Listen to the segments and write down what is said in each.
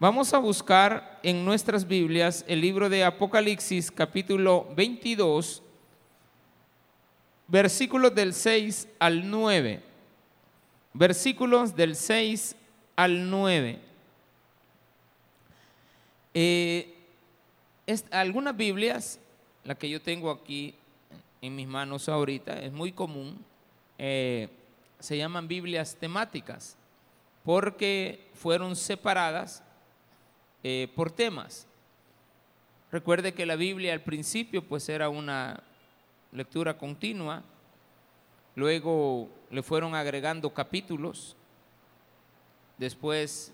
Vamos a buscar en nuestras Biblias el libro de Apocalipsis capítulo 22, versículos del 6 al 9. Versículos del 6 al 9. Eh, algunas Biblias, la que yo tengo aquí en mis manos ahorita, es muy común, eh, se llaman Biblias temáticas, porque fueron separadas eh, por temas. Recuerde que la Biblia al principio pues era una lectura continua, luego le fueron agregando capítulos, después,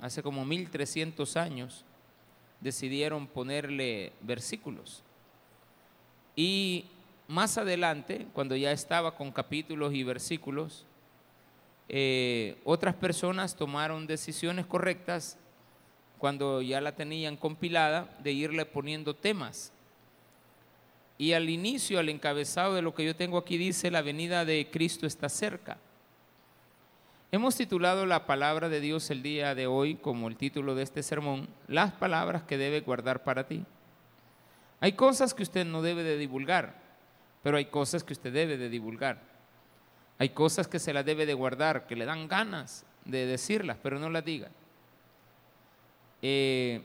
hace como 1300 años, decidieron ponerle versículos. Y más adelante, cuando ya estaba con capítulos y versículos, eh, otras personas tomaron decisiones correctas cuando ya la tenían compilada de irle poniendo temas. Y al inicio, al encabezado de lo que yo tengo aquí dice, la venida de Cristo está cerca. Hemos titulado la palabra de Dios el día de hoy como el título de este sermón, las palabras que debe guardar para ti. Hay cosas que usted no debe de divulgar, pero hay cosas que usted debe de divulgar. Hay cosas que se las debe de guardar, que le dan ganas de decirlas, pero no las diga. Eh,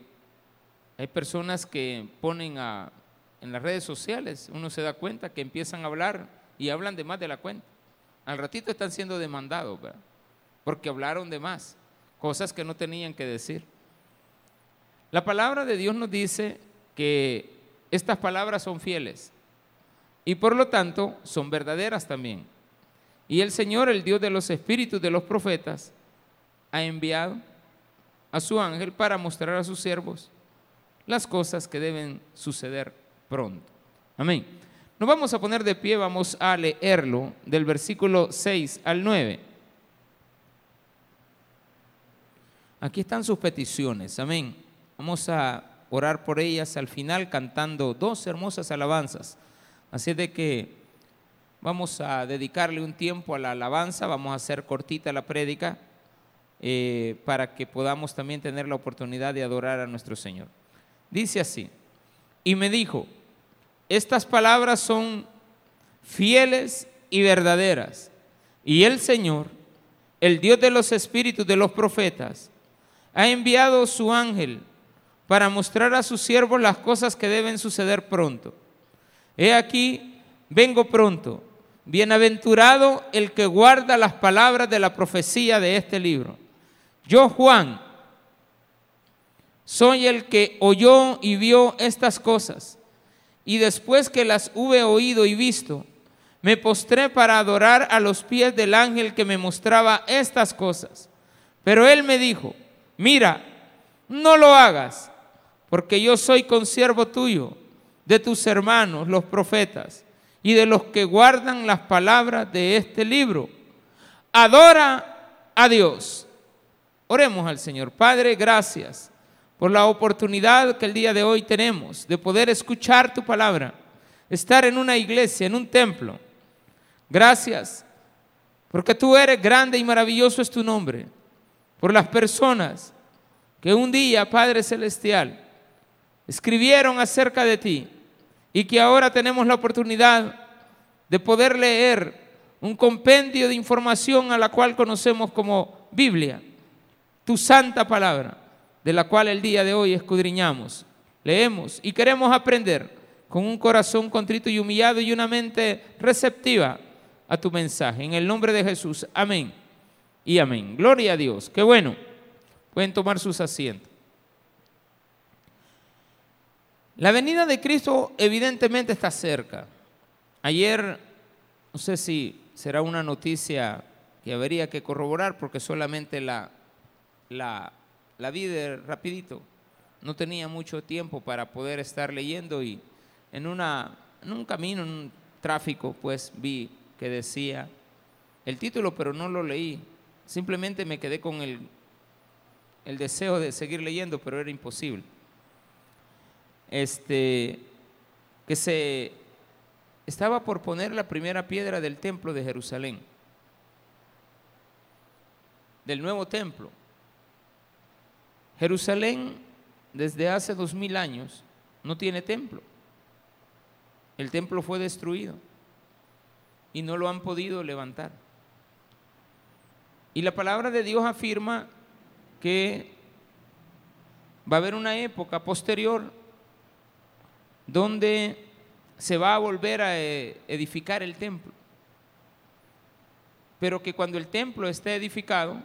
hay personas que ponen en las redes sociales, uno se da cuenta que empiezan a hablar y hablan de más de la cuenta. Al ratito están siendo demandados, ¿verdad? porque hablaron de más, cosas que no tenían que decir. La palabra de Dios nos dice que estas palabras son fieles y por lo tanto son verdaderas también. Y el Señor, el Dios de los espíritus de los profetas, ha enviado a su ángel para mostrar a sus siervos las cosas que deben suceder pronto. Amén. Nos vamos a poner de pie, vamos a leerlo del versículo 6 al 9. Aquí están sus peticiones, amén. Vamos a orar por ellas al final cantando dos hermosas alabanzas. Así de que vamos a dedicarle un tiempo a la alabanza, vamos a hacer cortita la prédica eh, para que podamos también tener la oportunidad de adorar a nuestro Señor. Dice así, y me dijo, estas palabras son fieles y verdaderas, y el Señor, el Dios de los espíritus de los profetas, ha enviado su ángel para mostrar a sus siervos las cosas que deben suceder pronto. He aquí, vengo pronto. Bienaventurado el que guarda las palabras de la profecía de este libro. Yo, Juan, soy el que oyó y vio estas cosas. Y después que las hube oído y visto, me postré para adorar a los pies del ángel que me mostraba estas cosas. Pero él me dijo, mira, no lo hagas, porque yo soy consiervo tuyo, de tus hermanos, los profetas, y de los que guardan las palabras de este libro. Adora a Dios. Oremos al Señor. Padre, gracias por la oportunidad que el día de hoy tenemos de poder escuchar tu palabra, estar en una iglesia, en un templo. Gracias, porque tú eres grande y maravilloso es tu nombre por las personas que un día, Padre Celestial, escribieron acerca de ti y que ahora tenemos la oportunidad de poder leer un compendio de información a la cual conocemos como Biblia, tu santa palabra, de la cual el día de hoy escudriñamos, leemos y queremos aprender con un corazón contrito y humillado y una mente receptiva a tu mensaje. En el nombre de Jesús, amén y amén. Gloria a Dios. Qué bueno. Pueden tomar sus asientos. La venida de Cristo evidentemente está cerca. Ayer, no sé si será una noticia que habría que corroborar porque solamente la, la, la vi de rapidito. No tenía mucho tiempo para poder estar leyendo y en, una, en un camino, en un tráfico, pues vi que decía el título, pero no lo leí. Simplemente me quedé con el, el deseo de seguir leyendo, pero era imposible. Este, que se estaba por poner la primera piedra del templo de Jerusalén, del nuevo templo. Jerusalén desde hace dos mil años no tiene templo. El templo fue destruido y no lo han podido levantar. Y la palabra de Dios afirma que va a haber una época posterior donde se va a volver a eh, edificar el templo. Pero que cuando el templo esté edificado,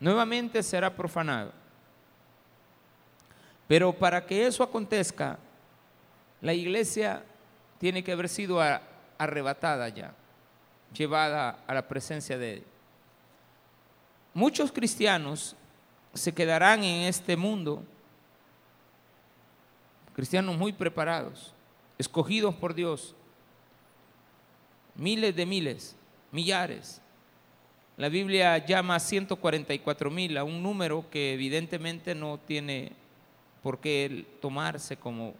nuevamente será profanado. Pero para que eso acontezca, la iglesia tiene que haber sido arrebatada ya, llevada a la presencia de. Muchos cristianos se quedarán en este mundo, cristianos muy preparados, escogidos por Dios, miles de miles, millares. La Biblia llama a 144 mil a un número que evidentemente no tiene por qué tomarse como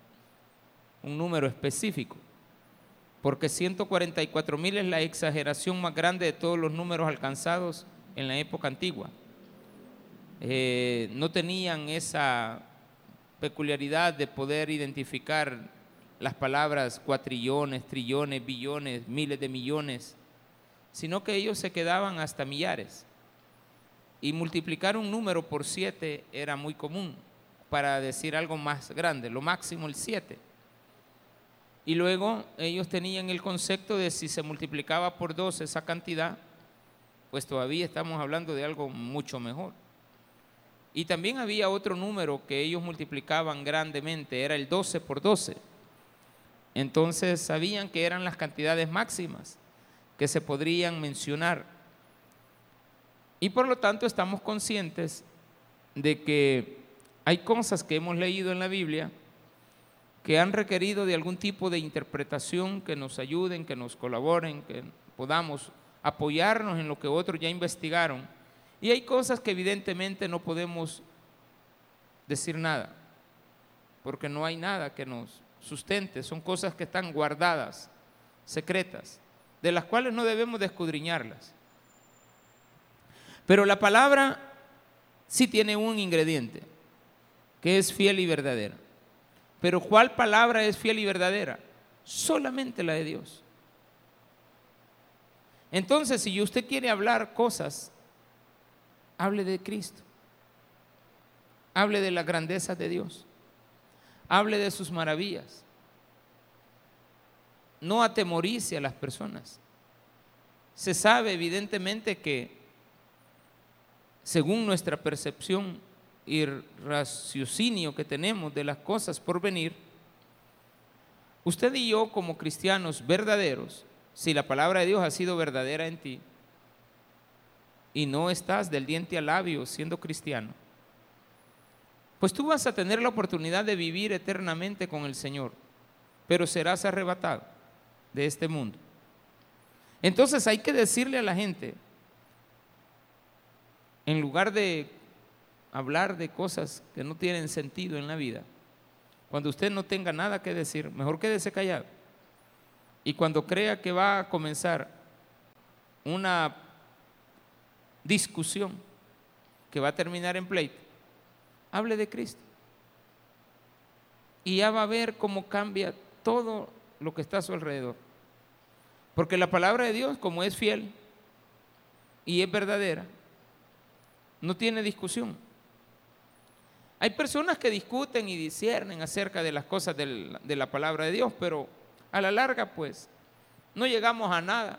un número específico, porque 144 mil es la exageración más grande de todos los números alcanzados en la época antigua. Eh, no tenían esa peculiaridad de poder identificar las palabras cuatrillones, trillones, billones, miles de millones, sino que ellos se quedaban hasta millares. Y multiplicar un número por siete era muy común para decir algo más grande, lo máximo el siete. Y luego ellos tenían el concepto de si se multiplicaba por dos esa cantidad, pues todavía estamos hablando de algo mucho mejor. Y también había otro número que ellos multiplicaban grandemente, era el 12 por 12. Entonces sabían que eran las cantidades máximas que se podrían mencionar. Y por lo tanto estamos conscientes de que hay cosas que hemos leído en la Biblia que han requerido de algún tipo de interpretación que nos ayuden, que nos colaboren, que podamos apoyarnos en lo que otros ya investigaron. Y hay cosas que evidentemente no podemos decir nada, porque no hay nada que nos sustente, son cosas que están guardadas, secretas, de las cuales no debemos de escudriñarlas. Pero la palabra sí tiene un ingrediente, que es fiel y verdadera. Pero ¿cuál palabra es fiel y verdadera? Solamente la de Dios. Entonces, si usted quiere hablar cosas, hable de Cristo. Hable de la grandeza de Dios. Hable de sus maravillas. No atemorice a las personas. Se sabe evidentemente que, según nuestra percepción y raciocinio que tenemos de las cosas por venir, usted y yo como cristianos verdaderos, si la palabra de Dios ha sido verdadera en ti y no estás del diente al labio siendo cristiano, pues tú vas a tener la oportunidad de vivir eternamente con el Señor, pero serás arrebatado de este mundo. Entonces hay que decirle a la gente, en lugar de hablar de cosas que no tienen sentido en la vida, cuando usted no tenga nada que decir, mejor quédese callado. Y cuando crea que va a comenzar una discusión que va a terminar en pleito, hable de Cristo. Y ya va a ver cómo cambia todo lo que está a su alrededor. Porque la palabra de Dios, como es fiel y es verdadera, no tiene discusión. Hay personas que discuten y disciernen acerca de las cosas de la palabra de Dios, pero a la larga, pues, no llegamos a nada.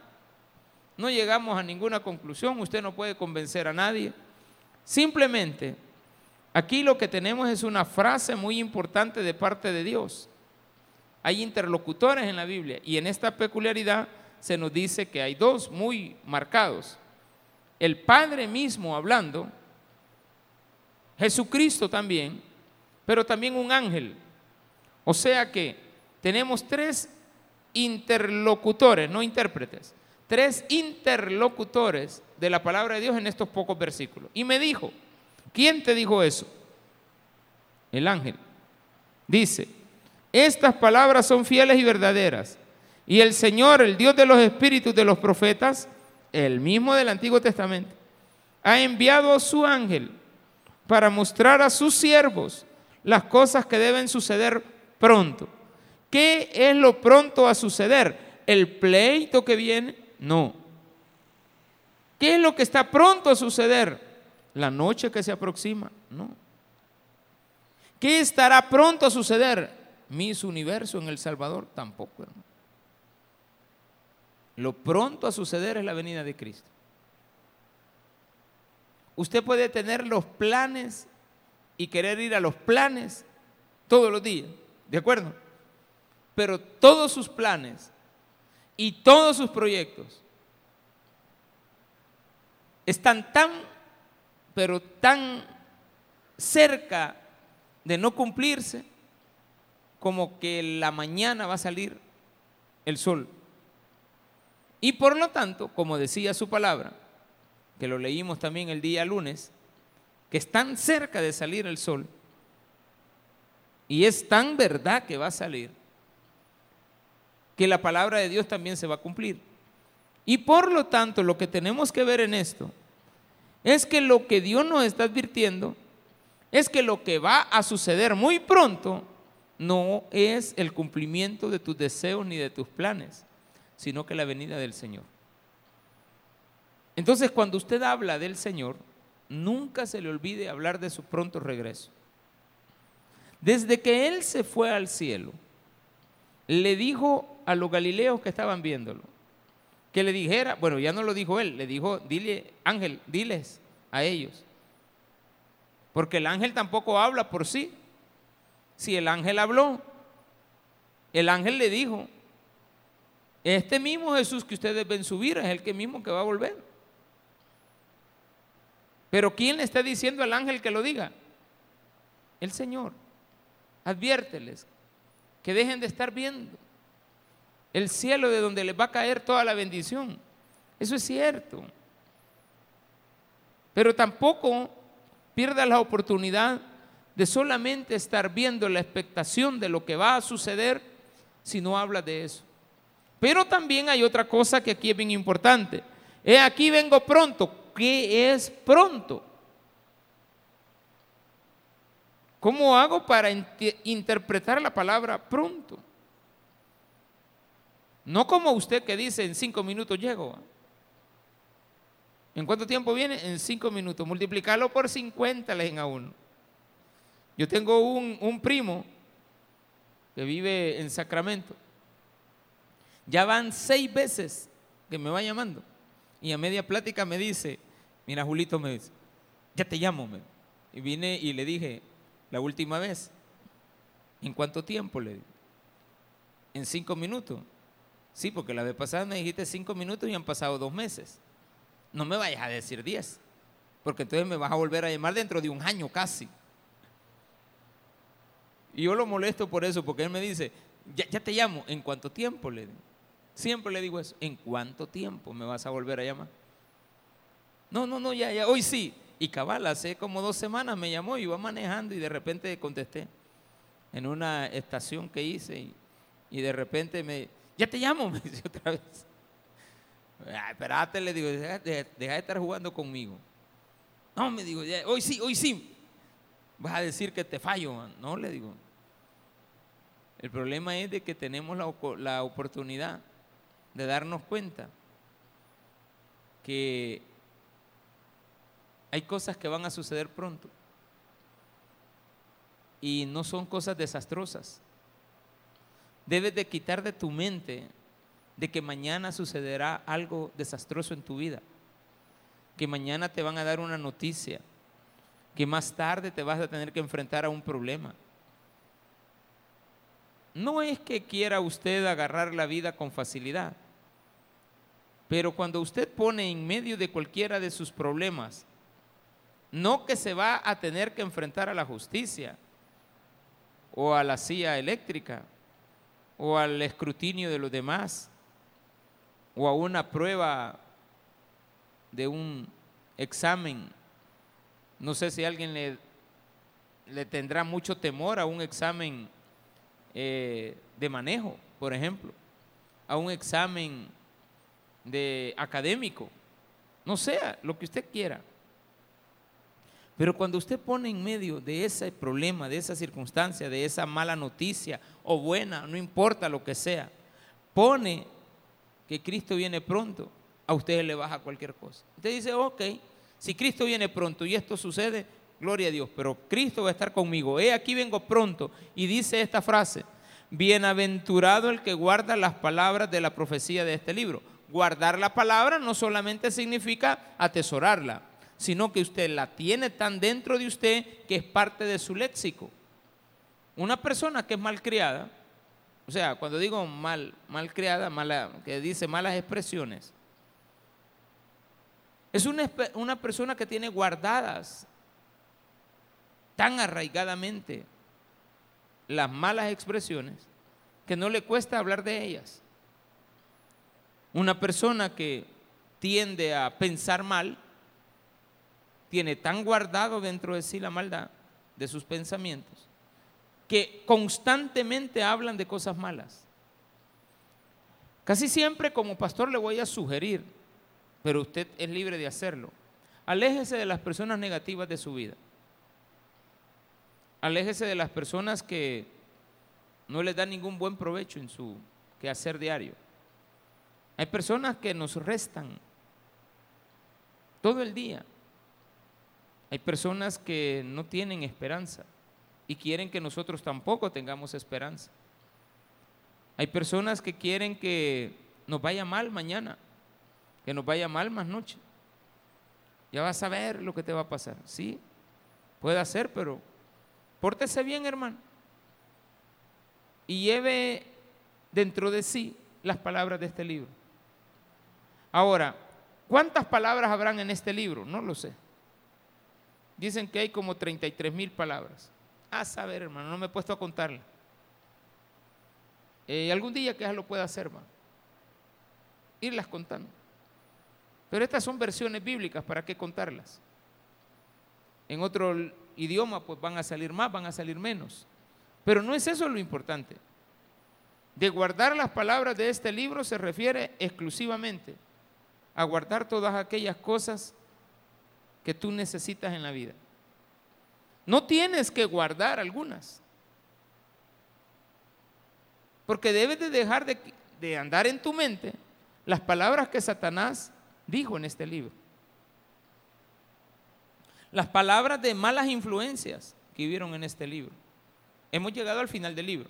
No llegamos a ninguna conclusión. Usted no puede convencer a nadie. Simplemente, aquí lo que tenemos es una frase muy importante de parte de Dios. Hay interlocutores en la Biblia y en esta peculiaridad se nos dice que hay dos muy marcados. El Padre mismo hablando, Jesucristo también, pero también un ángel. O sea que tenemos tres interlocutores, no intérpretes, tres interlocutores de la palabra de Dios en estos pocos versículos. Y me dijo, ¿quién te dijo eso? El ángel. Dice, estas palabras son fieles y verdaderas. Y el Señor, el Dios de los espíritus de los profetas, el mismo del Antiguo Testamento, ha enviado a su ángel para mostrar a sus siervos las cosas que deben suceder pronto. ¿Qué es lo pronto a suceder? ¿El pleito que viene? No. ¿Qué es lo que está pronto a suceder? La noche que se aproxima. No. ¿Qué estará pronto a suceder? Mis universo en El Salvador tampoco. Lo pronto a suceder es la venida de Cristo. Usted puede tener los planes y querer ir a los planes todos los días, ¿de acuerdo? Pero todos sus planes y todos sus proyectos están tan, pero tan cerca de no cumplirse como que la mañana va a salir el sol. Y por lo tanto, como decía su palabra, que lo leímos también el día lunes, que es tan cerca de salir el sol, y es tan verdad que va a salir, que la palabra de Dios también se va a cumplir. Y por lo tanto, lo que tenemos que ver en esto es que lo que Dios nos está advirtiendo es que lo que va a suceder muy pronto no es el cumplimiento de tus deseos ni de tus planes, sino que la venida del Señor. Entonces, cuando usted habla del Señor, nunca se le olvide hablar de su pronto regreso. Desde que Él se fue al cielo, le dijo a los galileos que estaban viéndolo, que le dijera, bueno, ya no lo dijo Él, le dijo, dile, ángel, diles a ellos. Porque el ángel tampoco habla por sí. Si el ángel habló, el ángel le dijo, este mismo Jesús que ustedes ven subir es el que mismo que va a volver. Pero ¿quién le está diciendo al ángel que lo diga? El Señor. Adviérteles que dejen de estar viendo el cielo de donde les va a caer toda la bendición. Eso es cierto. Pero tampoco pierda la oportunidad de solamente estar viendo la expectación de lo que va a suceder si no habla de eso. Pero también hay otra cosa que aquí es bien importante. He aquí vengo pronto. ¿Qué es pronto? ¿Cómo hago para interpretar la palabra pronto? No como usted que dice en cinco minutos llego. ¿En cuánto tiempo viene? En cinco minutos. Multiplicarlo por 50 le a uno. Yo tengo un, un primo que vive en Sacramento. Ya van seis veces que me va llamando. Y a media plática me dice, mira Julito, me dice, ya te llamo. Y vine y le dije, la última vez, ¿en cuánto tiempo? Le dije, en cinco minutos. Sí, porque la vez pasada me dijiste cinco minutos y han pasado dos meses. No me vayas a decir diez, porque entonces me vas a volver a llamar dentro de un año casi. Y yo lo molesto por eso, porque él me dice, ya, te llamo, ¿en cuánto tiempo? Le Siempre le digo eso, ¿en cuánto tiempo me vas a volver a llamar? No, no, no, ya, ya, hoy sí. Y cabal, hace como dos semanas me llamó y iba manejando y de repente contesté en una estación que hice y de repente me, ya te llamo, me dice otra vez. espérate, le digo, deja, de estar jugando conmigo. No, me digo, hoy sí, hoy sí. Vas a decir que te fallo. No, le digo. El problema es de que tenemos la, la oportunidad de darnos cuenta que hay cosas que van a suceder pronto y no son cosas desastrosas. Debes de quitar de tu mente de que mañana sucederá algo desastroso en tu vida, que mañana te van a dar una noticia, que más tarde te vas a tener que enfrentar a un problema. No es que quiera usted agarrar la vida con facilidad, pero cuando usted pone en medio de cualquiera de sus problemas, no que se va a tener que enfrentar a la justicia o a la silla eléctrica, o al escrutinio de los demás o a una prueba de un examen. No sé si alguien le, le tendrá mucho temor a un examen eh, de manejo, por ejemplo, a un examen de académico, no sea lo que usted quiera. Pero cuando usted pone en medio de ese problema, de esa circunstancia, de esa mala noticia o buena, no importa lo que sea, pone que Cristo viene pronto, a usted le baja cualquier cosa. Usted dice, ok, si Cristo viene pronto y esto sucede, gloria a Dios, pero Cristo va a estar conmigo. He aquí vengo pronto. Y dice esta frase, bienaventurado el que guarda las palabras de la profecía de este libro. Guardar la palabra no solamente significa atesorarla, sino que usted la tiene tan dentro de usted que es parte de su léxico. Una persona que es malcriada, o sea, cuando digo mal, malcriada, mala, que dice malas expresiones, es una, una persona que tiene guardadas tan arraigadamente las malas expresiones que no le cuesta hablar de ellas. Una persona que tiende a pensar mal, tiene tan guardado dentro de sí la maldad de sus pensamientos, que constantemente hablan de cosas malas. Casi siempre como pastor le voy a sugerir, pero usted es libre de hacerlo, aléjese de las personas negativas de su vida. Aléjese de las personas que no les dan ningún buen provecho en su quehacer diario. Hay personas que nos restan todo el día. Hay personas que no tienen esperanza y quieren que nosotros tampoco tengamos esperanza. Hay personas que quieren que nos vaya mal mañana, que nos vaya mal más noche. Ya vas a ver lo que te va a pasar. Sí, puede ser, pero pórtese bien, hermano. Y lleve dentro de sí las palabras de este libro. Ahora, ¿cuántas palabras habrán en este libro? No lo sé. Dicen que hay como 33 mil palabras. A saber, hermano, no me he puesto a contarla. Eh, algún día que lo pueda hacer, hermano. Irlas contando. Pero estas son versiones bíblicas, ¿para qué contarlas? En otro idioma, pues van a salir más, van a salir menos. Pero no es eso lo importante. De guardar las palabras de este libro se refiere exclusivamente a guardar todas aquellas cosas que tú necesitas en la vida. No tienes que guardar algunas. Porque debes de dejar de, andar en tu mente las palabras que Satanás dijo en este libro. Las palabras de malas influencias que vivieron en este libro. Hemos llegado al final del libro.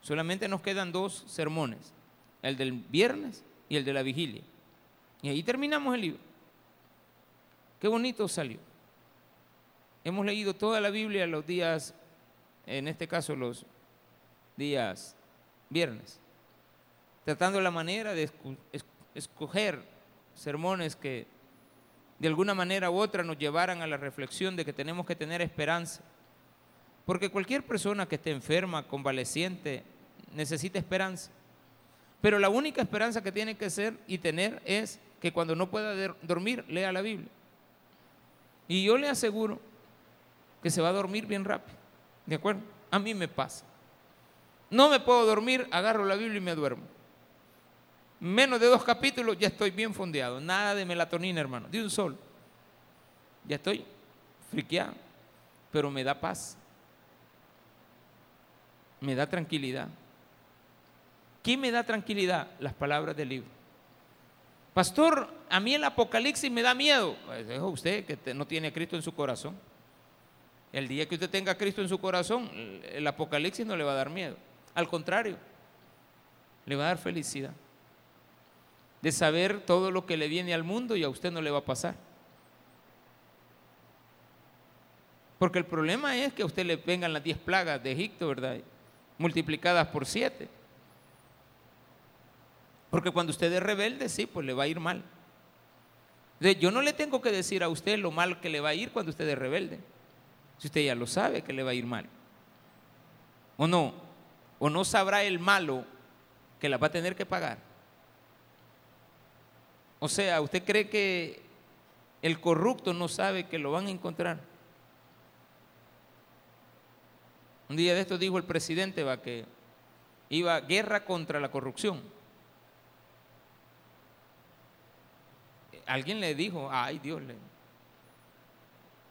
Solamente nos quedan dos sermones, el del viernes y el de la vigilia. Y ahí terminamos el libro. Qué bonito salió. Hemos leído toda la Biblia los días, en este caso los días viernes, tratando la manera de escoger sermones que de alguna manera u otra nos llevaran a la reflexión de que tenemos que tener esperanza. Porque cualquier persona que esté enferma, convaleciente, necesita esperanza. Pero la única esperanza que tiene que ser y tener es que cuando no pueda dormir, lea la Biblia. Y yo le aseguro que se va a dormir bien rápido. ¿De acuerdo? A mí me pasa. No me puedo dormir, agarro la Biblia y me duermo. Menos de dos capítulos ya estoy bien fondeado. Nada de melatonina, hermano. De un sol. Ya estoy friqueado. Pero me da paz. Me da tranquilidad. ¿Qué me da tranquilidad? Las palabras del libro. Pastor, a mí el Apocalipsis me da miedo. Pues dijo usted que no tiene a Cristo en su corazón. El día que usted tenga a Cristo en su corazón, el Apocalipsis no le va a dar miedo. Al contrario, le va a dar felicidad de saber todo lo que le viene al mundo y a usted no le va a pasar. Porque el problema es que a usted le vengan las diez plagas de Egipto, ¿verdad? Multiplicadas por siete. Porque cuando usted es rebelde, sí, pues le va a ir mal. Yo no le tengo que decir a usted lo mal que le va a ir cuando usted es rebelde. Si usted ya lo sabe que le va a ir mal. ¿O no? ¿O no sabrá el malo que la va a tener que pagar? O sea, ¿usted cree que el corrupto no sabe que lo van a encontrar? Un día de esto dijo el presidente va que iba a guerra contra la corrupción. alguien le dijo, ay Dios, le,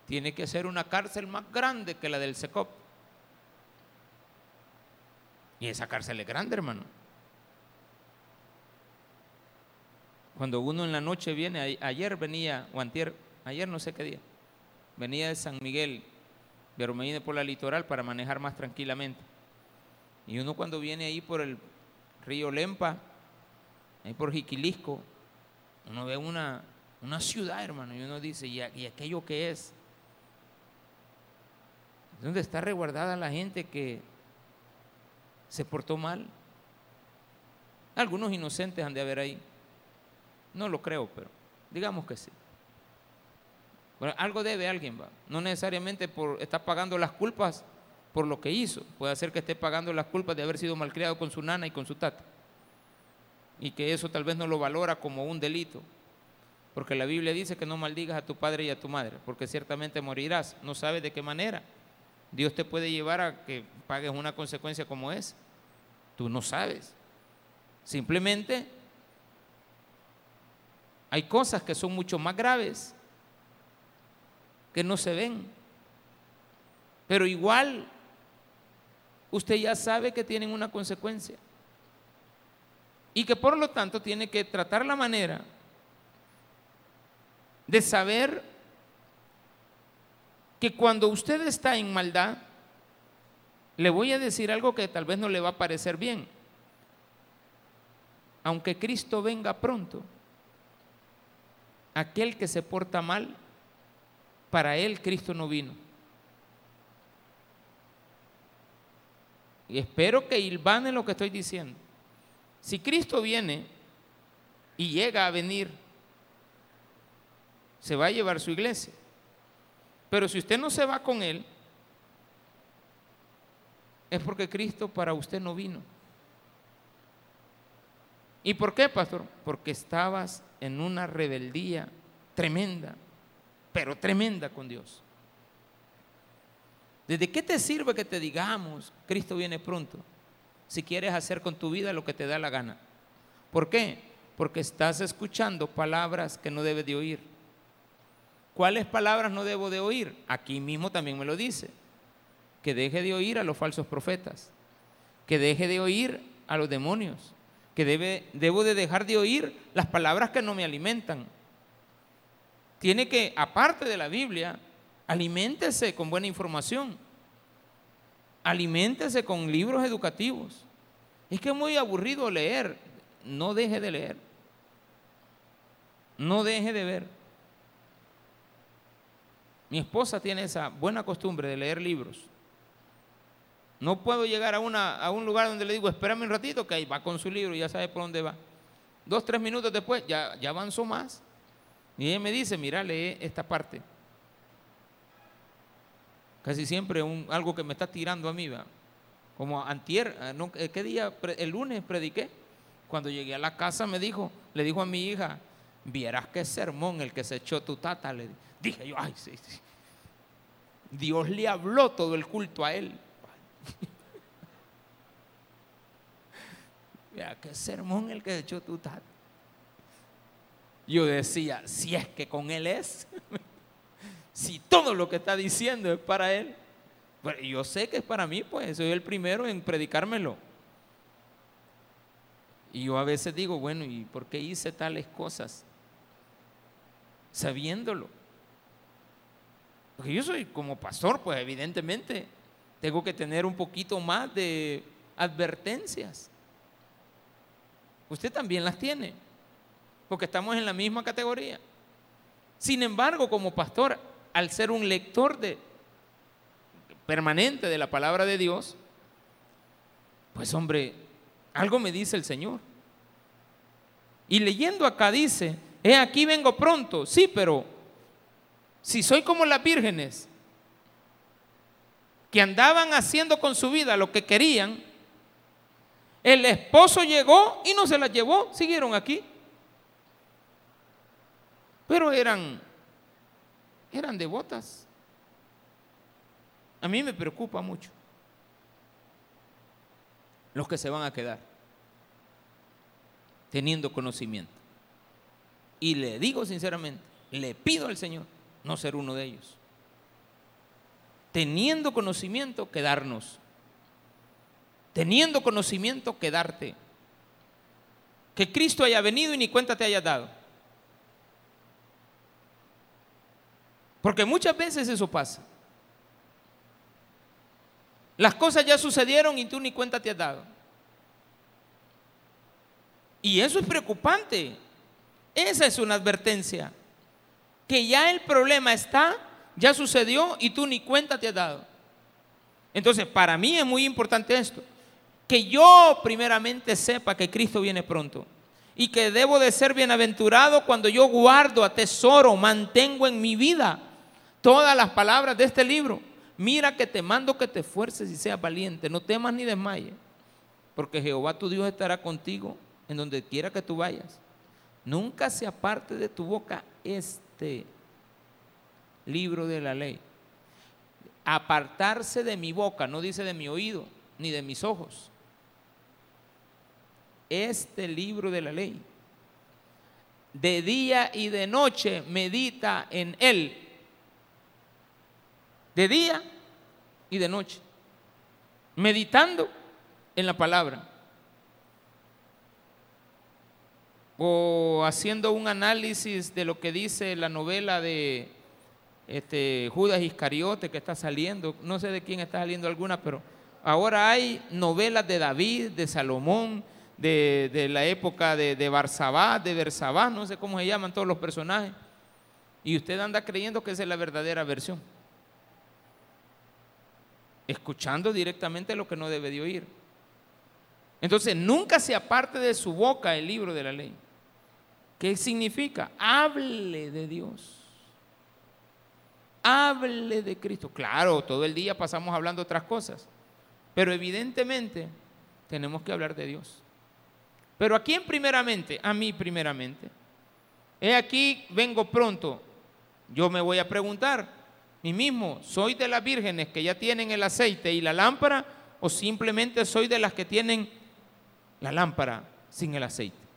tiene que ser una cárcel más grande que la del SECOP. Y esa cárcel es grande, hermano. Cuando uno en la noche viene, ayer venía, o ayer no sé qué día, venía de San Miguel, pero me vine por la litoral para manejar más tranquilamente. Y uno cuando viene ahí por el río Lempa, ahí por Jiquilisco, uno ve una, una ciudad, hermano, y uno dice, ¿y, aquello qué es? ¿Dónde está resguardada la gente que se portó mal? Algunos inocentes han de haber ahí. No lo creo, pero digamos que sí. Bueno, algo debe alguien, va. No necesariamente por estar pagando las culpas por lo que hizo. Puede ser que esté pagando las culpas de haber sido malcriado con su nana y con su tata. Y que eso tal vez no lo valora como un delito. Porque la Biblia dice que no maldigas a tu padre y a tu madre, porque ciertamente morirás. No sabes de qué manera. Dios te puede llevar a que pagues una consecuencia como esa. Tú no sabes. Simplemente hay cosas que son mucho más graves, que no se ven. Pero igual, usted ya sabe que tienen una consecuencia. Y que por lo tanto tiene que tratar la manera de saber que cuando usted está en maldad, le voy a decir algo que tal vez no le va a parecer bien. Aunque Cristo venga pronto, aquel que se porta mal, para él Cristo no vino. Y espero que ilvane lo que estoy diciendo. Si Cristo viene y llega a venir, se va a llevar su iglesia. Pero si usted no se va con él, es porque Cristo para usted no vino. ¿Y por qué, pastor? Porque estabas en una rebeldía tremenda, pero tremenda con Dios. ¿Desde qué te sirve que te digamos, Cristo viene pronto, si quieres hacer con tu vida lo que te da la gana? ¿Por qué? Porque estás escuchando palabras que no debes de oír. ¿Cuáles palabras no debo de oír? Aquí mismo también me lo dice. Que deje de oír a los falsos profetas. Que deje de oír a los demonios que debe, debo de dejar de oír las palabras que no me alimentan. Tiene que, aparte de la Biblia, aliméntese con buena información. Aliméntese con libros educativos. Es que es muy aburrido leer. No deje de leer. No deje de ver. Mi esposa tiene esa buena costumbre de leer libros. No puedo llegar a, una, a un lugar donde le digo, espérame un ratito, que ahí va con su libro y ya sabe por dónde va. Dos, tres minutos después, ya, ya avanzó más. Y ella me dice, mira, lee esta parte. Casi siempre un, algo que me está tirando a mí, ¿va? Como antier, ah, eh, ¿qué día? El lunes prediqué. Cuando llegué a la casa me dijo, le dijo a mi hija, vieras qué sermón el que se echó tu tata. Le dije yo, ay, sí, sí. Dios le habló todo el culto a él. Mira, qué sermón el que echó tu tata. Yo decía, si es que con él es, si todo lo que está diciendo es para él, pues yo sé que es para mí, pues soy el primero en predicármelo. Y yo a veces digo, bueno, ¿y por qué hice tales cosas? Sabiéndolo. Porque yo soy como pastor, pues evidentemente tengo que tener un poquito más de advertencias. Usted también las tiene, porque estamos en la misma categoría. Sin embargo, como pastor, al ser un lector de, permanente de la palabra de Dios, pues hombre, algo me dice el Señor. Y leyendo acá dice, he aquí vengo pronto, sí, pero si soy como las vírgenes, que andaban haciendo con su vida lo que querían, el esposo llegó y no se las llevó, siguieron aquí. Pero eran, eran devotas. A mí me preocupa mucho los que se van a quedar teniendo conocimiento. Y le digo sinceramente, le pido al Señor no ser uno de ellos. Teniendo conocimiento, quedarnos. Teniendo conocimiento, quedarte. Que Cristo haya venido y ni cuenta te haya dado. Porque muchas veces eso pasa. Las cosas ya sucedieron y tú ni cuenta te has dado. Y eso es preocupante. Esa es una advertencia. Que ya el problema está, ya sucedió y tú ni cuenta te has dado. Entonces, para mí es muy importante esto. Que yo primeramente sepa que Cristo viene pronto. Y que debo de ser bienaventurado cuando yo guardo, atesoro, mantengo en mi vida todas las palabras de este libro. Mira que te mando que te esfuerces y seas valiente. No temas ni desmayes. Porque Jehová tu Dios estará contigo en donde quiera que tú vayas. Nunca se aparte de tu boca este libro de la ley. Apartarse de mi boca, no dice de mi oído, ni de mis ojos. Este libro de la ley. De día y de noche medita en él. De día y de noche. Meditando en la palabra. o haciendo un análisis de lo que dice la novela de este, Judas Iscariote que está saliendo, no sé de quién está saliendo alguna, pero ahora hay novelas de David, de Salomón, de, la época de, de Barsabá, de Bersabá, no sé cómo se llaman todos los personajes, y usted anda creyendo que esa es la verdadera versión, escuchando directamente lo que no debe de oír. Entonces, nunca se aparte de su boca el libro de la ley. ¿Qué significa? Hable de Dios. Hable de Cristo. Claro, todo el día pasamos hablando otras cosas, pero evidentemente tenemos que hablar de Dios. Pero ¿a quién primeramente? A mí primeramente. He aquí, vengo pronto. Yo me voy a preguntar, mí mismo, ¿soy de las vírgenes que ya tienen el aceite y la lámpara o simplemente soy de las que tienen la lámpara sin el aceite?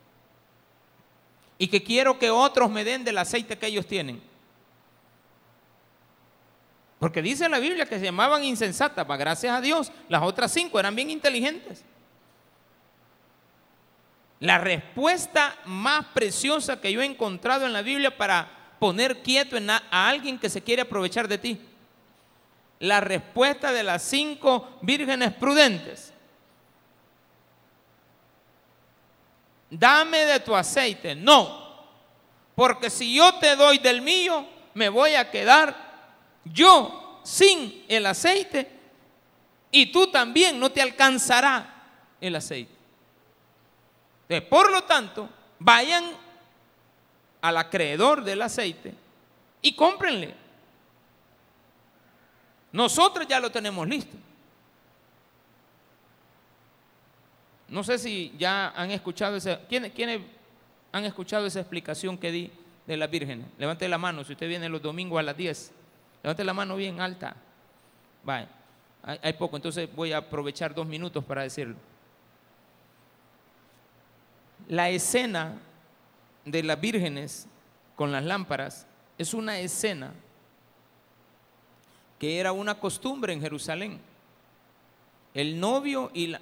y que quiero que otros me den del aceite que ellos tienen. Porque dice la Biblia que se llamaban insensatas, para gracias a Dios, las otras cinco eran bien inteligentes. La respuesta más preciosa que yo he encontrado en la Biblia para poner quieto a alguien que se quiere aprovechar de ti. La respuesta de las cinco vírgenes prudentes dame de tu aceite. No, porque si yo te doy del mío, me voy a quedar yo sin el aceite y tú también no te alcanzará el aceite. por lo tanto, vayan al acreedor del aceite y cómprenle. Nosotros ya lo tenemos listo. No sé si ya han escuchado esa. ¿Quiénes, han escuchado esa explicación que di de las vírgenes? Levante la mano si usted viene los domingos a las 10. Levante la mano bien alta. Vale. Hay, poco, entonces voy a aprovechar dos minutos para decirlo. La escena de las vírgenes con las lámparas es una escena que era una costumbre en Jerusalén el novio y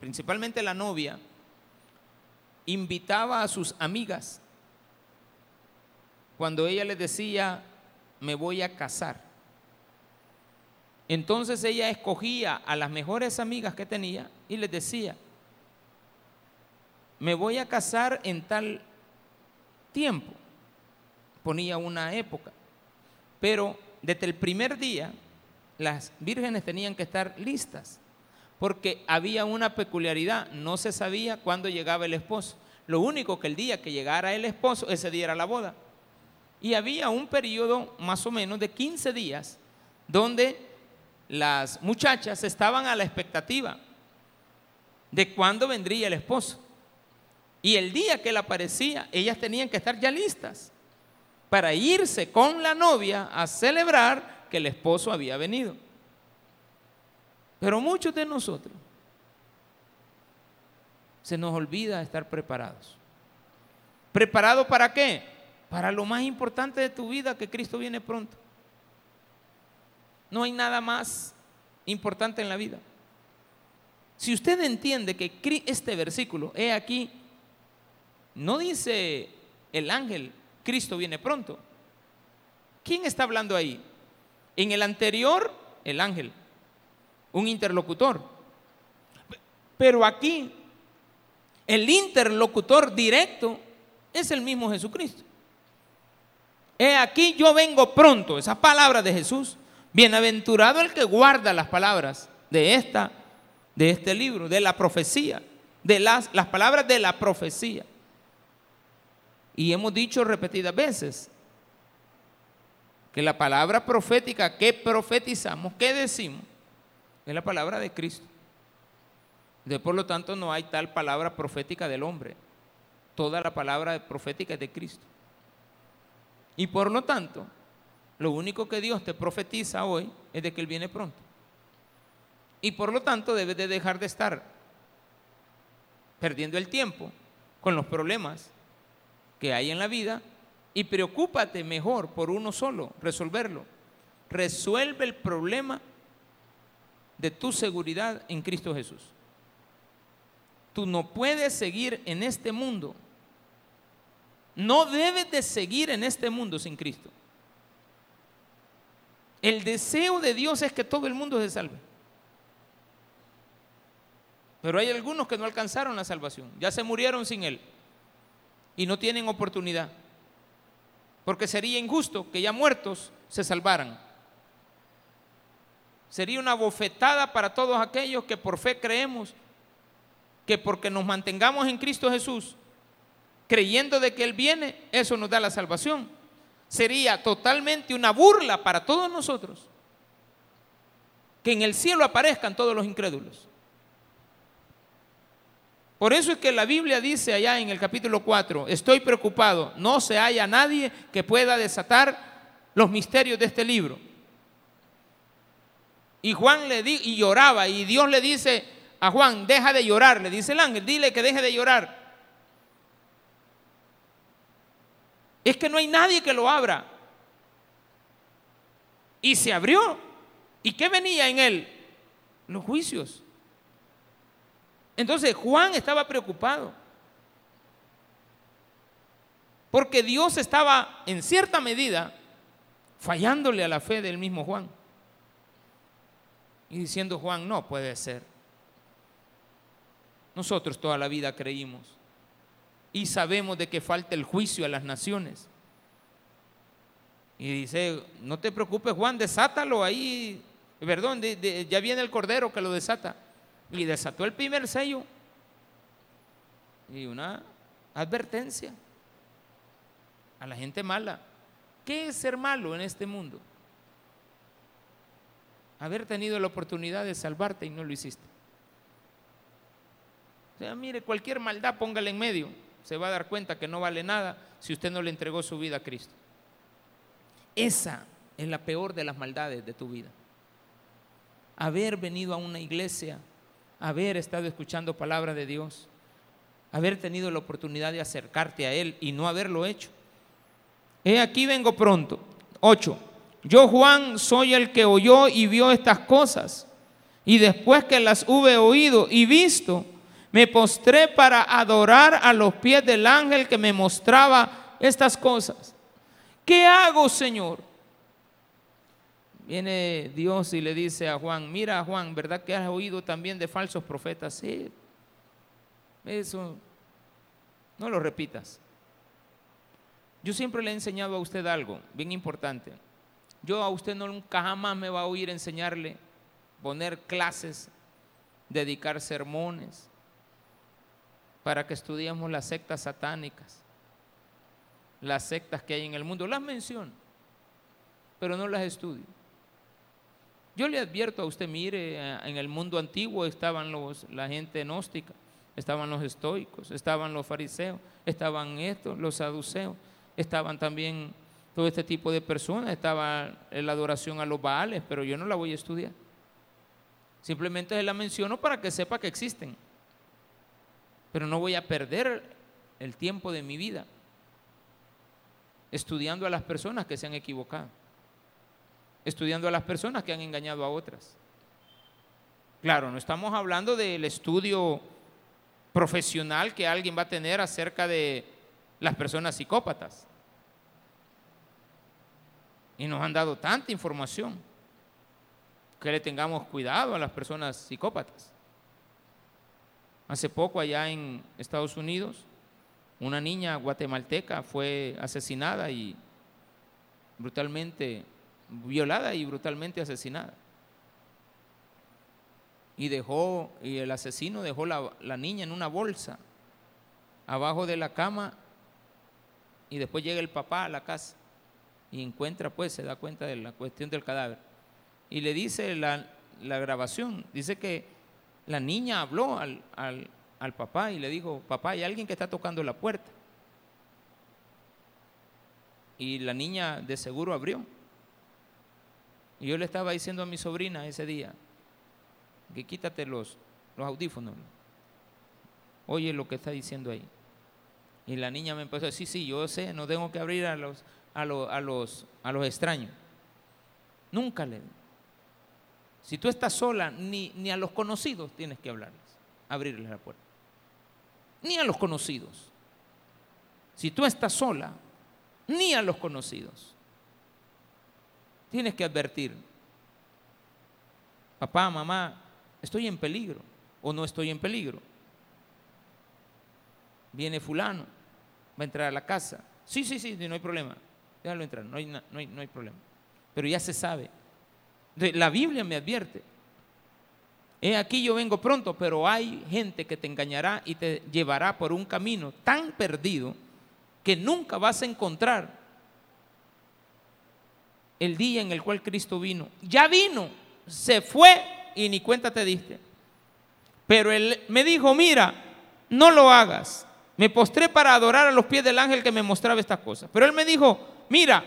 principalmente la novia invitaba a sus amigas cuando ella les decía, me voy a casar. Entonces ella escogía a las mejores amigas que tenía y les decía, me voy a casar en tal tiempo. Ponía una época. Pero desde el primer día las vírgenes tenían que estar listas porque había una peculiaridad, no se sabía cuándo llegaba el esposo. Lo único que el día que llegara el esposo, ese día era la boda. Y había un periodo más o menos de 15 días donde las muchachas estaban a la expectativa de cuándo vendría el esposo. Y el día que él aparecía, ellas tenían que estar ya listas para irse con la novia a celebrar que el esposo había venido. Pero muchos de nosotros se nos olvida estar preparados. ¿Preparado para qué? Para lo más importante de tu vida, que Cristo viene pronto. No hay nada más importante en la vida. Si usted entiende que este versículo, he aquí, no dice el ángel, Cristo viene pronto. ¿Quién está hablando ahí? En el anterior, el ángel, un interlocutor. Pero aquí, el interlocutor directo es el mismo Jesucristo. He aquí yo vengo pronto, esa palabra de Jesús. Bienaventurado el que guarda las palabras de esta, de este libro, de la profecía, de las, las palabras de la profecía. Y hemos dicho repetidas veces que la palabra profética que profetizamos, que decimos, es la palabra de Cristo. De por lo tanto no hay tal palabra profética del hombre. Toda la palabra profética es de Cristo. Y por lo tanto, lo único que Dios te profetiza hoy es de que Él viene pronto. Y por lo tanto debes de dejar de estar perdiendo el tiempo con los problemas que hay en la vida y preocúpate mejor por uno solo, resolverlo. Resuelve el problema de tu seguridad en Cristo Jesús. Tú no puedes seguir en este mundo. No debes de seguir en este mundo sin Cristo. El deseo de Dios es que todo el mundo se salve. Pero hay algunos que no alcanzaron la salvación, ya se murieron sin Él y no tienen oportunidad. Porque sería injusto que ya muertos se salvaran. Sería una bofetada para todos aquellos que por fe creemos que porque nos mantengamos en Cristo Jesús, creyendo de que Él viene, eso nos da la salvación sería totalmente una burla para todos nosotros que en el cielo aparezcan todos los incrédulos. Por eso es que la Biblia dice allá en el capítulo 4, estoy preocupado, no se haya nadie que pueda desatar los misterios de este libro. Y Juan le di, y lloraba y Dios le dice a Juan, deja de llorar, le dice el ángel, dile que deje de llorar. Es que no hay nadie que lo abra. Y se abrió. ¿Y qué venía en él? Los juicios. Entonces Juan estaba preocupado. Porque Dios estaba en cierta medida fallándole a la fe del mismo Juan. Y diciendo Juan, no puede ser. Nosotros toda la vida creímos y sabemos de que falta el juicio a las naciones. Y dice, no te preocupes Juan, desátalo ahí, perdón, ya viene el cordero que lo desata. Y desató el primer sello. Y una advertencia a la gente mala. ¿Qué es ser malo en este mundo? Haber tenido la oportunidad de salvarte y no lo hiciste. O sea, mire, cualquier maldad póngale en medio se va a dar cuenta que no vale nada si usted no le entregó su vida a Cristo. Esa es la peor de las maldades de tu vida. Haber venido a una iglesia, haber estado escuchando palabra de Dios, haber tenido la oportunidad de acercarte a Él y no haberlo hecho. He aquí vengo pronto. 8. Yo Juan soy el que oyó y vio estas cosas. Y después que las hube oído y visto, me postré para adorar a los pies del ángel que me mostraba estas cosas. ¿Qué hago, Señor? Viene Dios y le dice a Juan, mira Juan, ¿verdad que has oído también de falsos profetas? Sí, eso, no lo repitas. Yo siempre le he enseñado a usted algo bien importante. Yo a usted nunca jamás me va a oír enseñarle, poner clases, dedicar sermones, para que estudiemos las sectas satánicas, las sectas que hay en el mundo. Las menciono, pero no las estudio. Yo le advierto a usted, mire, en el mundo antiguo estaban los, la gente gnóstica, estaban los estoicos, estaban los fariseos, estaban estos, los saduceos, estaban también todo este tipo de personas, estaba la adoración a los baales, pero yo no la voy a estudiar. Simplemente la menciono para que sepa que existen pero no voy a perder el tiempo de mi vida estudiando a las personas que se han equivocado. estudiando a las personas que han engañado a otras. Claro, no estamos hablando del estudio profesional que alguien va a tener acerca de las personas psicópatas. Y nos han dado tanta información que le tengamos cuidado a las personas psicópatas. Hace poco allá en Estados Unidos, una niña guatemalteca fue asesinada y brutalmente violada y brutalmente asesinada. Y dejó, y el asesino dejó la, la niña en una bolsa abajo de la cama y después llega el papá a la casa y encuentra, pues, se da cuenta de la cuestión del cadáver. Y le dice la, la grabación, dice que la niña habló al, al, papá y le dijo, papá, hay alguien que está tocando la puerta. Y la niña de seguro abrió. Y yo le estaba diciendo a mi sobrina ese día, que quítate los, los audífonos. Oye lo que está diciendo ahí. Y la niña me empezó a decir, sí, sí, yo sé, no tengo que abrir a los, a a los, a los extraños. Nunca le. Si tú estás sola, ni, ni a los conocidos tienes que hablarles, abrirles la puerta. Ni a los conocidos. Si tú estás sola, ni a los conocidos tienes que advertir, papá, mamá, estoy en peligro o no estoy en peligro. Viene fulano, va a entrar a la casa. Sí, sí, sí, no hay problema. Déjalo entrar, no hay, no hay, no hay problema. Pero ya se sabe. La Biblia me advierte. He aquí yo vengo pronto, pero hay gente que te engañará y te llevará por un camino tan perdido que nunca vas a encontrar el día en el cual Cristo vino. Ya vino, se fue y ni cuenta te diste. Pero él me dijo, mira, no lo hagas. Me postré para adorar a los pies del ángel que me mostraba estas cosas. Pero él me dijo, mira,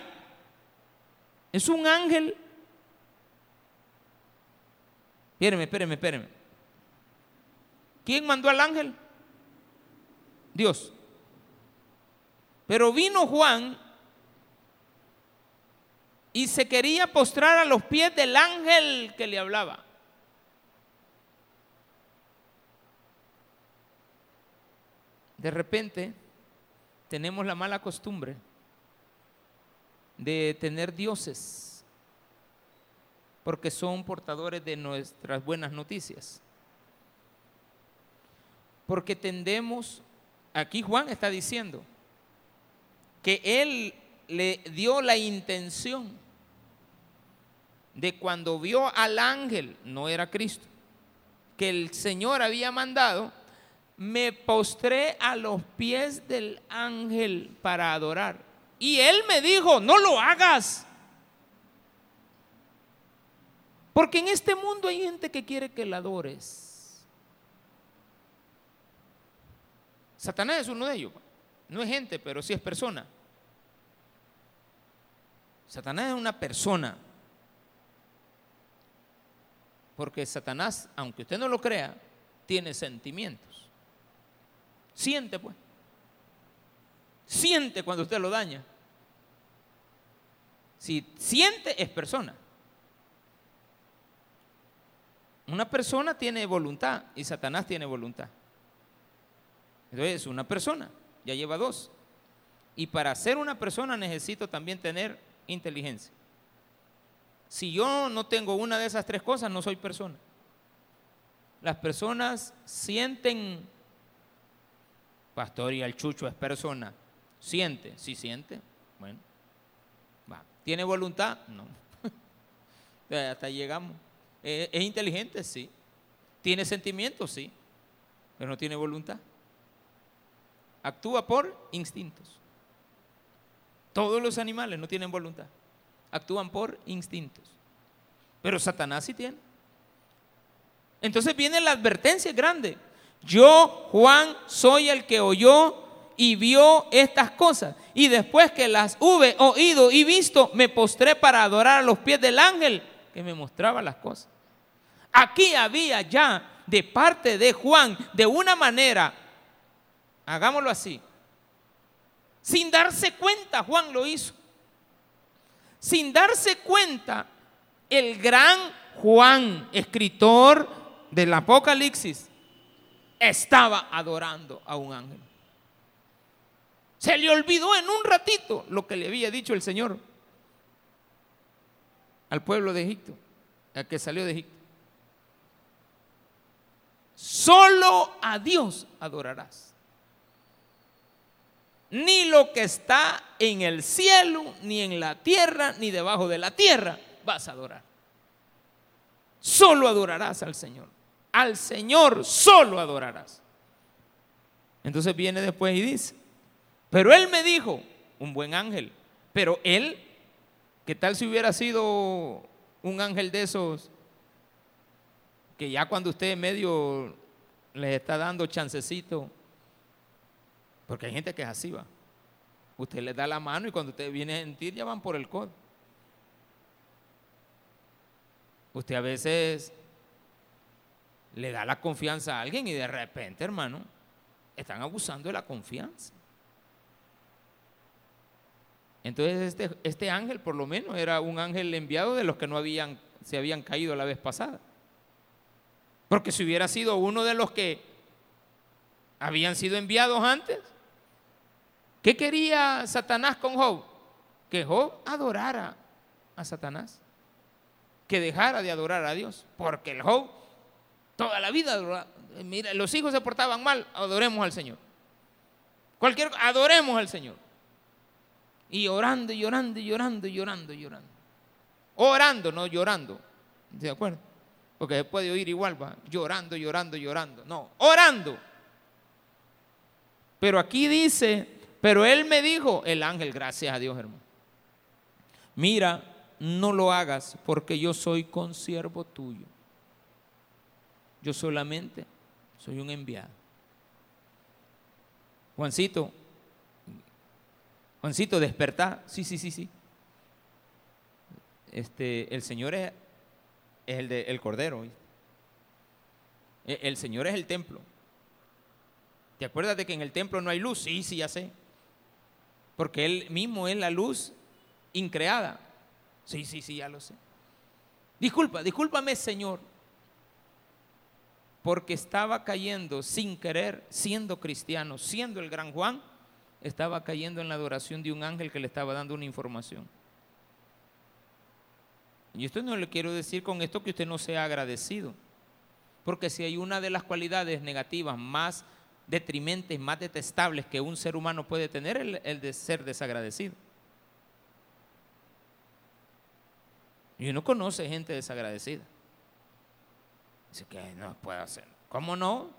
es un ángel. Espéreme, espéreme, espéreme. ¿Quién mandó al ángel? Dios. Pero vino Juan y se quería postrar a los pies del ángel que le hablaba. De repente tenemos la mala costumbre de tener dioses porque son portadores de nuestras buenas noticias. Porque tendemos, aquí Juan está diciendo, que él le dio la intención de cuando vio al ángel, no era Cristo, que el Señor había mandado, me postré a los pies del ángel para adorar. Y él me dijo, no lo hagas. Porque en este mundo hay gente que quiere que la adores. Satanás es uno de ellos. No es gente, pero sí es persona. Satanás es una persona. Porque Satanás, aunque usted no lo crea, tiene sentimientos. Siente pues. Siente cuando usted lo daña. Si siente es persona. Una persona tiene voluntad y Satanás tiene voluntad. Entonces, una persona, ya lleva dos. Y para ser una persona necesito también tener inteligencia. Si yo no tengo una de esas tres cosas, no soy persona. Las personas sienten, pastor y el chucho es persona, siente, sí siente, bueno, va. ¿Tiene voluntad? No. Hasta llegamos. ¿Es, ¿Es inteligente? Sí. ¿Tiene sentimientos? Sí. Pero no tiene voluntad. Actúa por instintos. Todos los animales no tienen voluntad actúan por instintos. Pero Satanás sí tiene. Entonces viene la advertencia grande. Yo, Juan, soy el que oyó y vio estas cosas. Y después que las hube oído y visto, me postré para adorar a los pies del ángel que me mostraba las cosas. Aquí había ya de parte de Juan, de una manera, hagámoslo así, sin darse cuenta, Juan lo hizo sin darse cuenta, El gran Juan, escritor del Apocalipsis, estaba adorando a un ángel. Se le olvidó en un ratito lo que le había dicho el Señor al pueblo de Egipto, al que salió de Egipto. Solo a Dios adorarás. Ni lo que está en el cielo, ni en la tierra, ni debajo de la tierra vas a adorar. Solo adorarás al Señor. Al Señor solo adorarás. Entonces viene después y dice, pero él me dijo, un buen ángel, pero él, ¿qué tal si hubiera sido un ángel de esos que ya cuando usted medio les está dando chancecito, porque hay gente que es así, va. Usted les da la mano y cuando usted viene a sentir ya van por el codo. Usted a veces le da la confianza a alguien y de repente, hermano, están abusando de la confianza. Entonces este, este ángel por lo menos era un ángel enviado de los que no habían, se habían caído la vez pasada. Porque si hubiera sido uno de los que habían sido enviados antes, ¿qué quería Satanás con Job? Que Job adorara a Satanás, que dejara de adorar a Dios, porque el Job toda la vida Mira, los hijos se portaban mal, adoremos al Señor. Cualquier adoremos al Señor. Y orando, y llorando, y llorando, y llorando, y llorando. Orando, no llorando. ¿De acuerdo? Porque se puede oír igual, va, llorando, llorando, llorando. No, orando. Pero aquí dice, pero él me dijo, el ángel, gracias a Dios, hermano. Mira, no lo hagas porque yo soy consiervo tuyo. Yo solamente soy un enviado. Juancito, Juancito, despertar. Sí, sí, sí, sí. Este, el Señor es es el del Cordero. E, el Señor es el templo. ¿Te acuerdas de que en el templo no hay luz? Sí, sí, ya sé. Porque Él mismo es la luz increada. Sí, sí, sí, ya lo sé. Disculpa, discúlpame, Señor. Porque estaba cayendo sin querer, siendo cristiano, siendo el gran Juan, estaba cayendo en la adoración de un ángel que le estaba dando una información. Y esto no le quiero decir con esto que usted no sea agradecido. Porque si hay una de las cualidades negativas más detrimentes, más detestables que un ser humano puede tener, el, el de ser desagradecido. Y uno conoce gente desagradecida. Dice que no puede hacer. ¿Cómo no?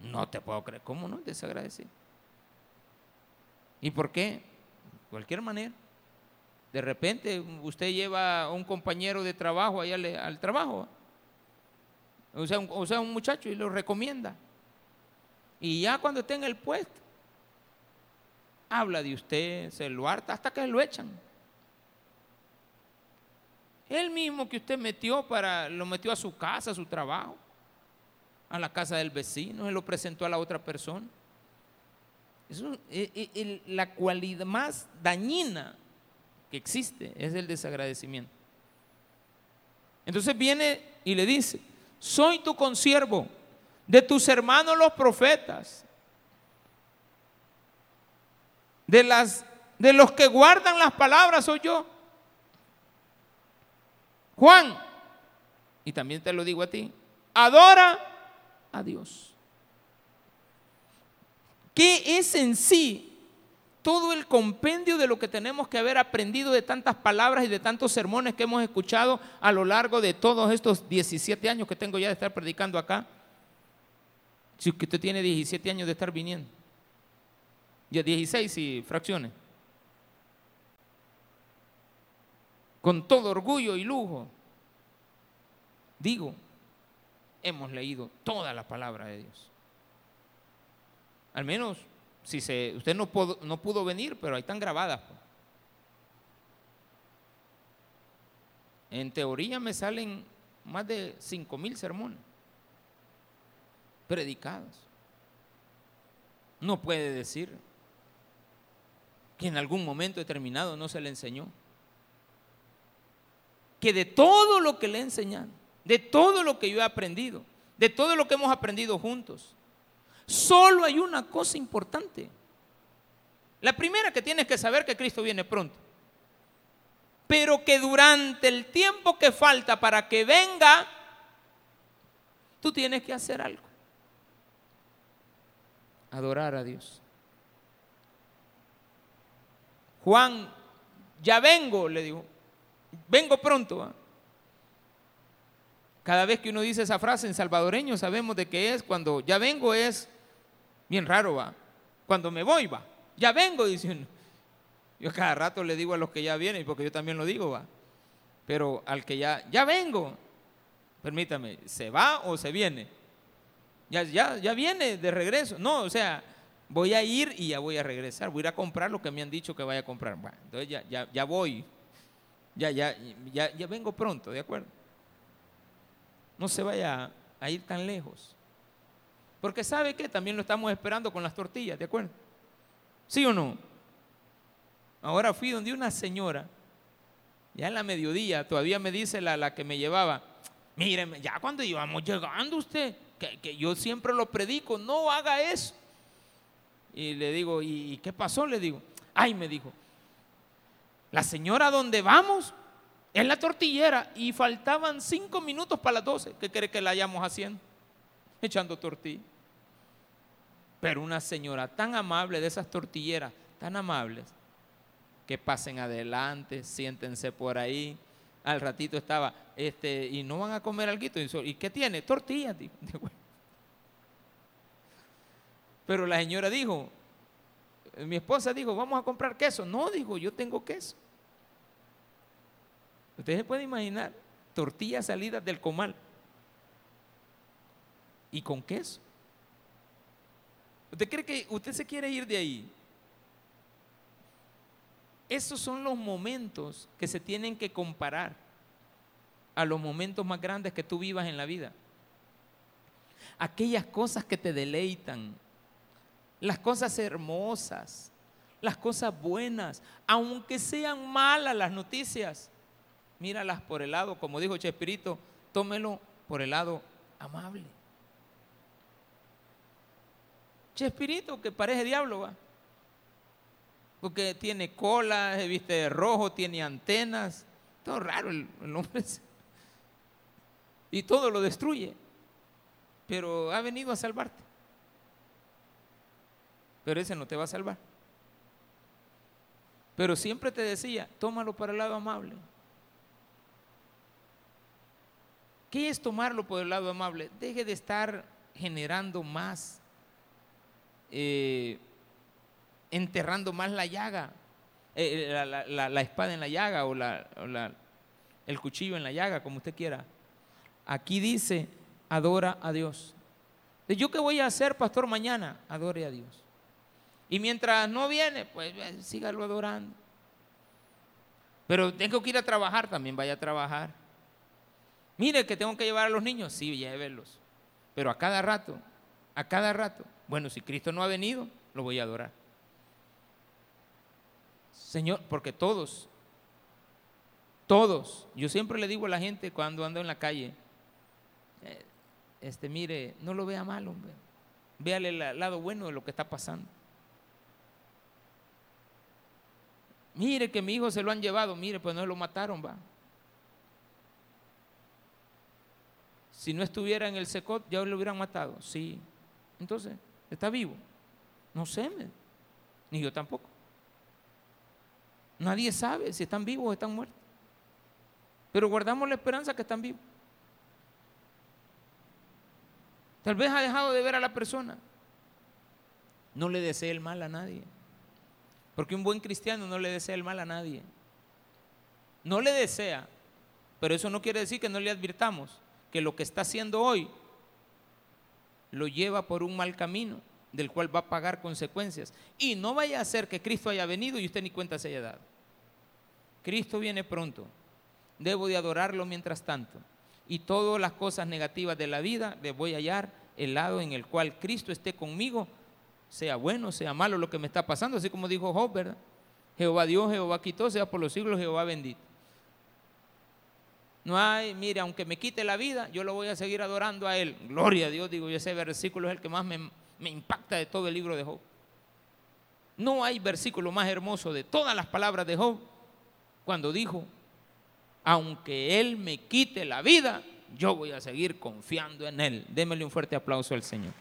No te puedo creer. ¿Cómo no? Desagradecido. ¿Y por qué? De cualquier manera. De repente usted lleva a un compañero de trabajo allá al, trabajo, o sea, un, muchacho y lo recomienda. Y ya cuando esté en el puesto, habla de usted, se lo harta hasta que lo echan. El mismo que usted metió para, lo metió a su casa, a su trabajo, a la casa del vecino, se lo presentó a la otra persona. Eso es eh, eh, la cualidad más dañina que existe, es el desagradecimiento. Entonces viene y le dice, soy tu consiervo, de tus hermanos los profetas, de, las, de los que guardan las palabras soy yo. Juan, y también te lo digo a ti, adora a Dios. ¿Qué es en sí todo el compendio de lo que tenemos que haber aprendido de tantas palabras y de tantos sermones que hemos escuchado a lo largo de todos estos 17 años que tengo ya de estar predicando acá. Si usted tiene 17 años de estar viniendo. Ya 16 y fracciones. Con todo orgullo y lujo. Digo, hemos leído toda la palabra de Dios. Al menos si se, usted no pudo, no pudo venir, pero ahí están grabadas. En teoría me salen más de cinco mil sermones predicados. No puede decir que en algún momento determinado no se le enseñó. que de todo lo que le he enseñado, de todo lo que yo he aprendido, de todo lo que hemos aprendido juntos, solo hay una cosa importante. La primera que tienes que saber que Cristo viene pronto. Pero que durante el tiempo que falta para que venga, tú tienes que hacer algo. Adorar a Dios. Juan, ya vengo, le digo. Vengo pronto. Cada vez que uno dice esa frase en salvadoreño sabemos de qué es. Cuando ya vengo es bien raro, va. Cuando me voy, va. Ya vengo, dice uno. Yo cada rato le digo a los que ya vienen, porque yo también lo digo, va. Pero al que ya, ya vengo, permítame, ¿se va o se viene? Ya, ya, ya viene de regreso. No, o sea, voy a ir y ya voy a regresar. Voy a ir a comprar lo que me han dicho que vaya a comprar. Bueno, entonces ya, ya, ya voy. Ya, ya, ya, ya vengo pronto, ¿de acuerdo? No se vaya a ir tan lejos. Porque sabe que también lo estamos esperando con las tortillas, ¿de acuerdo? ¿Sí o no? Ahora fui donde una señora, ya en la mediodía, todavía me dice la, la que me llevaba, míreme, ya cuando íbamos llegando usted, que, que, yo siempre lo predico, no haga eso. Y le digo, ¿y qué pasó? Le digo, ay, me dijo, la señora donde vamos es la tortillera y faltaban cinco minutos para las doce. ¿Qué cree que la hayamos haciendo? Echando tortilla. Pero una señora tan amable de esas tortilleras, tan amables, que pasen adelante, siéntense por ahí. Al ratito estaba, este, y no van a comer algo. ¿Y qué tiene? Tortillas. Pero la señora dijo, mi esposa dijo, vamos a comprar queso. No, dijo, yo tengo queso. Usted se puede imaginar tortillas salidas del comal y con queso. ¿Usted cree que usted se quiere ir de ahí? Esos son los momentos que se tienen que comparar a los momentos más grandes que tú vivas en la vida. Aquellas cosas que te deleitan, las cosas hermosas, las cosas buenas, aunque sean malas las noticias, míralas por el lado, como dijo Chespirito, tómelo por el lado amable. Chespirito, que parece diablo, va. Porque tiene cola, se viste de rojo, tiene antenas. Todo raro el, el hombre. Y todo lo destruye. Pero ha venido a salvarte. Pero ese no te va a salvar. Pero siempre te decía, tómalo para el lado amable. ¿Qué es tomarlo por el lado amable? Deje de estar generando más, eh, enterrando más la llaga, eh, la, espada en la llaga o, el cuchillo en la llaga, como usted quiera. Aquí dice, adora a Dios. ¿Yo qué voy a hacer, pastor, mañana? Adore a Dios. Y mientras no viene, pues sígalo adorando. Pero tengo que ir a trabajar, también vaya a trabajar. Mire que tengo que llevar a los niños, sí, llévelos. Pero a cada rato, a cada rato. Bueno, si Cristo no ha venido, lo voy a adorar. Señor, porque todos, todos, yo siempre le digo a la gente cuando ando en la calle, eh, este, mire, no lo vea mal, hombre. Véale el lado bueno de lo que está pasando. Mire que mi hijo se lo han llevado, mire, pues no lo mataron, va. Si no estuviera en el secot, ya lo hubieran matado. Sí. Entonces, ¿está vivo? No sé, ni yo tampoco. Nadie sabe si están vivos o están muertos. Pero guardamos la esperanza que están vivos. Tal vez ha dejado de ver a la persona. No le desee el mal a nadie. Porque un buen cristiano no le desea el mal a nadie. No le desea, pero eso no quiere decir que no le advirtamos que lo que está haciendo hoy lo lleva por un mal camino del cual va a pagar consecuencias. Y no vaya a ser que Cristo haya venido y usted ni cuenta se haya dado. Cristo viene pronto. Debo de adorarlo mientras tanto. Y todas las cosas negativas de la vida le voy a hallar el lado en el cual Cristo esté conmigo, sea bueno, sea malo lo que me está pasando, así como dijo Job, ¿verdad? Jehová Dios, Jehová quitó, sea por los siglos Jehová bendito. No hay, mire, aunque me quite la vida, yo lo voy a seguir adorando a Él. Gloria a Dios, digo, y ese versículo es el que más me, me impacta de todo el libro de Job. No hay versículo más hermoso de todas las palabras de Job cuando dijo, aunque Él me quite la vida, yo voy a seguir confiando en Él. Démele un fuerte aplauso al Señor.